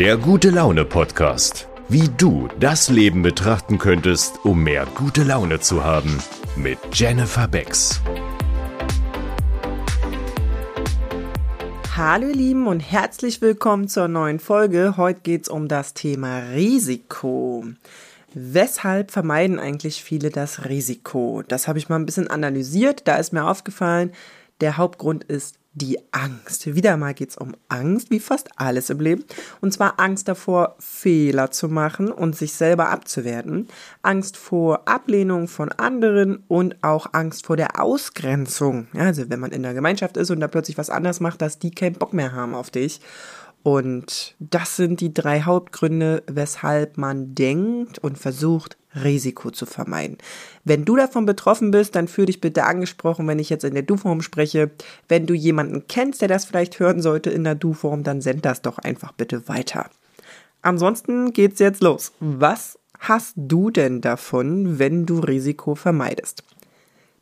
Der gute Laune Podcast. Wie du das Leben betrachten könntest, um mehr gute Laune zu haben. Mit Jennifer Becks. Hallo ihr Lieben und herzlich willkommen zur neuen Folge. Heute geht es um das Thema Risiko. Weshalb vermeiden eigentlich viele das Risiko? Das habe ich mal ein bisschen analysiert. Da ist mir aufgefallen, der Hauptgrund ist die Angst. Wieder mal geht es um Angst, wie fast alles im Leben. Und zwar Angst davor, Fehler zu machen und sich selber abzuwerten. Angst vor Ablehnung von anderen und auch Angst vor der Ausgrenzung. Ja, also wenn man in der Gemeinschaft ist und da plötzlich was anders macht, dass die keinen Bock mehr haben auf dich. Und das sind die drei Hauptgründe, weshalb man denkt und versucht, Risiko zu vermeiden. Wenn du davon betroffen bist, dann fühl dich bitte angesprochen, wenn ich jetzt in der Du-Form spreche. Wenn du jemanden kennst, der das vielleicht hören sollte in der Du-Form, dann send das doch einfach bitte weiter. Ansonsten geht's jetzt los. Was hast du denn davon, wenn du Risiko vermeidest?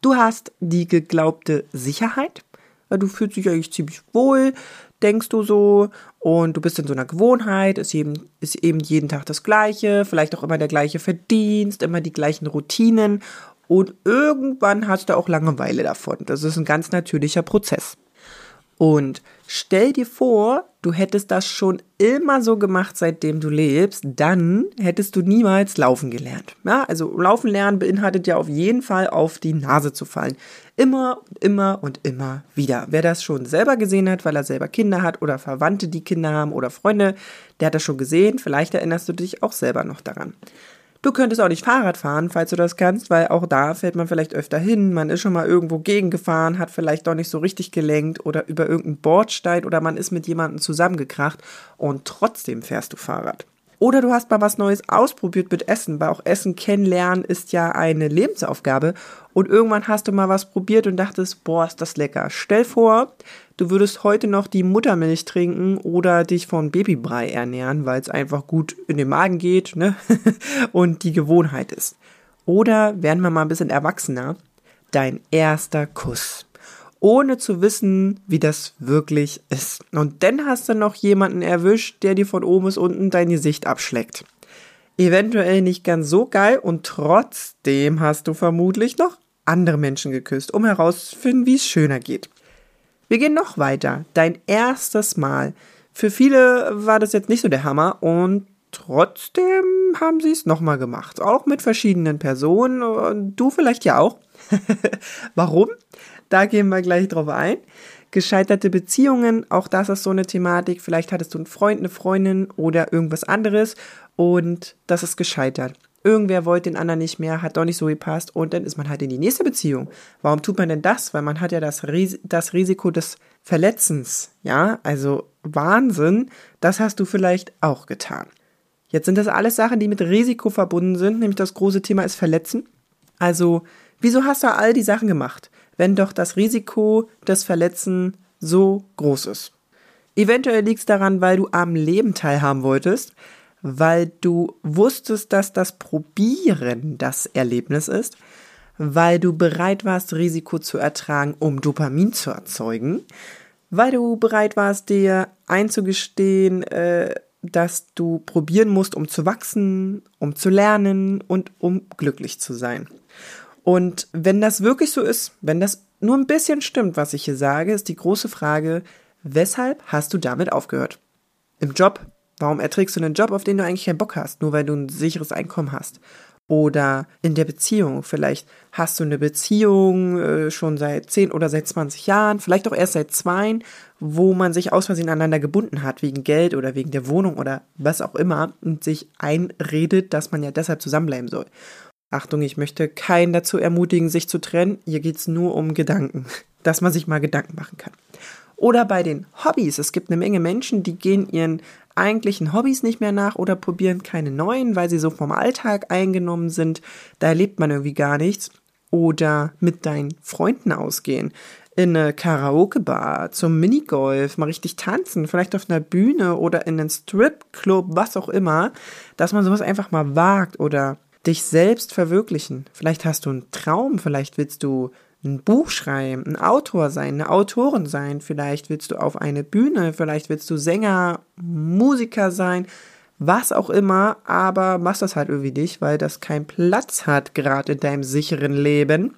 Du hast die geglaubte Sicherheit, du fühlst dich eigentlich ziemlich wohl, denkst du so und du bist in so einer Gewohnheit, ist eben, ist eben jeden Tag das Gleiche, vielleicht auch immer der gleiche Verdienst, immer die gleichen Routinen und irgendwann hast du auch Langeweile davon. Das ist ein ganz natürlicher Prozess. Und stell dir vor, du hättest das schon immer so gemacht, seitdem du lebst, dann hättest du niemals laufen gelernt. Ja, also laufen lernen beinhaltet ja auf jeden Fall auf die Nase zu fallen. Immer immer und immer wieder. Wer das schon selber gesehen hat, weil er selber Kinder hat oder Verwandte, die Kinder haben oder Freunde, der hat das schon gesehen. Vielleicht erinnerst du dich auch selber noch daran. Du könntest auch nicht Fahrrad fahren, falls du das kannst, weil auch da fährt man vielleicht öfter hin. Man ist schon mal irgendwo gegengefahren, hat vielleicht doch nicht so richtig gelenkt oder über irgendeinen Bordstein oder man ist mit jemandem zusammengekracht und trotzdem fährst du Fahrrad. Oder du hast mal was Neues ausprobiert mit Essen, weil auch Essen kennenlernen ist ja eine Lebensaufgabe. Und irgendwann hast du mal was probiert und dachtest, boah, ist das lecker. Stell vor, du würdest heute noch die Muttermilch trinken oder dich von Babybrei ernähren, weil es einfach gut in den Magen geht, ne? und die Gewohnheit ist. Oder werden wir mal ein bisschen erwachsener, dein erster Kuss ohne zu wissen, wie das wirklich ist. Und dann hast du noch jemanden erwischt, der dir von oben bis unten dein Gesicht abschleckt. Eventuell nicht ganz so geil und trotzdem hast du vermutlich noch andere Menschen geküsst, um herauszufinden, wie es schöner geht. Wir gehen noch weiter. Dein erstes Mal. Für viele war das jetzt nicht so der Hammer und trotzdem haben sie es nochmal gemacht. Auch mit verschiedenen Personen du vielleicht ja auch. Warum? Da gehen wir gleich drauf ein. Gescheiterte Beziehungen, auch das ist so eine Thematik. Vielleicht hattest du einen Freund, eine Freundin oder irgendwas anderes und das ist gescheitert. Irgendwer wollte den anderen nicht mehr, hat doch nicht so gepasst und dann ist man halt in die nächste Beziehung. Warum tut man denn das? Weil man hat ja das, Ris das Risiko des Verletzens. Ja, also Wahnsinn, das hast du vielleicht auch getan. Jetzt sind das alles Sachen, die mit Risiko verbunden sind, nämlich das große Thema ist Verletzen. Also, wieso hast du all die Sachen gemacht? Wenn doch das Risiko des Verletzen so groß ist. Eventuell liegt es daran, weil du am Leben teilhaben wolltest, weil du wusstest, dass das Probieren das Erlebnis ist, weil du bereit warst, Risiko zu ertragen, um Dopamin zu erzeugen, weil du bereit warst, dir einzugestehen, äh, dass du probieren musst, um zu wachsen, um zu lernen und um glücklich zu sein. Und wenn das wirklich so ist, wenn das nur ein bisschen stimmt, was ich hier sage, ist die große Frage, weshalb hast du damit aufgehört? Im Job? Warum erträgst du einen Job, auf den du eigentlich keinen Bock hast, nur weil du ein sicheres Einkommen hast? Oder in der Beziehung. Vielleicht hast du eine Beziehung äh, schon seit 10 oder seit 20 Jahren, vielleicht auch erst seit zwei, wo man sich aus Versehen aneinander gebunden hat, wegen Geld oder wegen der Wohnung oder was auch immer und sich einredet, dass man ja deshalb zusammenbleiben soll. Achtung, ich möchte keinen dazu ermutigen, sich zu trennen. Hier geht es nur um Gedanken, dass man sich mal Gedanken machen kann. Oder bei den Hobbys. Es gibt eine Menge Menschen, die gehen ihren eigentlichen Hobbys nicht mehr nach oder probieren keine neuen, weil sie so vom Alltag eingenommen sind. Da erlebt man irgendwie gar nichts. Oder mit deinen Freunden ausgehen. In eine Karaoke-Bar, zum Minigolf, mal richtig tanzen, vielleicht auf einer Bühne oder in einen Stripclub, was auch immer, dass man sowas einfach mal wagt oder dich selbst verwirklichen. Vielleicht hast du einen Traum, vielleicht willst du ein Buch schreiben, ein Autor sein, eine Autorin sein, vielleicht willst du auf eine Bühne, vielleicht willst du Sänger, Musiker sein, was auch immer, aber machst das halt irgendwie nicht, weil das keinen Platz hat, gerade in deinem sicheren Leben.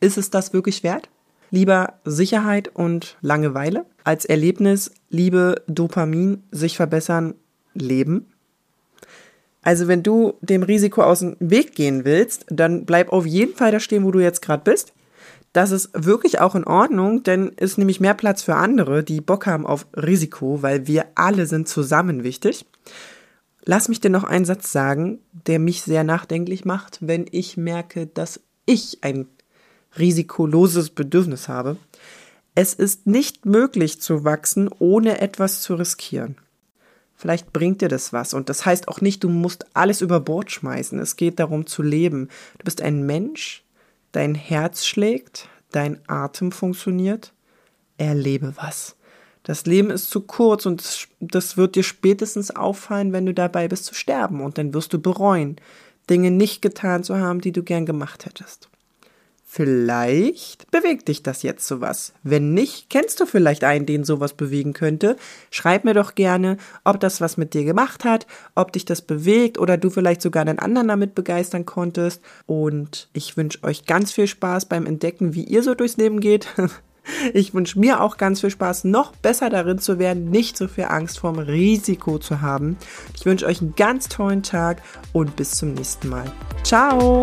Ist es das wirklich wert? Lieber Sicherheit und Langeweile als Erlebnis, Liebe, Dopamin, sich verbessern, Leben? Also wenn du dem Risiko aus dem Weg gehen willst, dann bleib auf jeden Fall da stehen, wo du jetzt gerade bist. Das ist wirklich auch in Ordnung, denn ist nämlich mehr Platz für andere, die Bock haben auf Risiko, weil wir alle sind zusammen wichtig. Lass mich dir noch einen Satz sagen, der mich sehr nachdenklich macht, wenn ich merke, dass ich ein risikoloses Bedürfnis habe. Es ist nicht möglich zu wachsen, ohne etwas zu riskieren. Vielleicht bringt dir das was. Und das heißt auch nicht, du musst alles über Bord schmeißen. Es geht darum zu leben. Du bist ein Mensch, dein Herz schlägt, dein Atem funktioniert. Erlebe was. Das Leben ist zu kurz und das wird dir spätestens auffallen, wenn du dabei bist zu sterben und dann wirst du bereuen, Dinge nicht getan zu haben, die du gern gemacht hättest. Vielleicht bewegt dich das jetzt sowas. Wenn nicht, kennst du vielleicht einen, den sowas bewegen könnte. Schreib mir doch gerne, ob das was mit dir gemacht hat, ob dich das bewegt oder du vielleicht sogar einen anderen damit begeistern konntest. Und ich wünsche euch ganz viel Spaß beim Entdecken, wie ihr so durchs Leben geht. Ich wünsche mir auch ganz viel Spaß, noch besser darin zu werden, nicht so viel Angst vorm Risiko zu haben. Ich wünsche euch einen ganz tollen Tag und bis zum nächsten Mal. Ciao!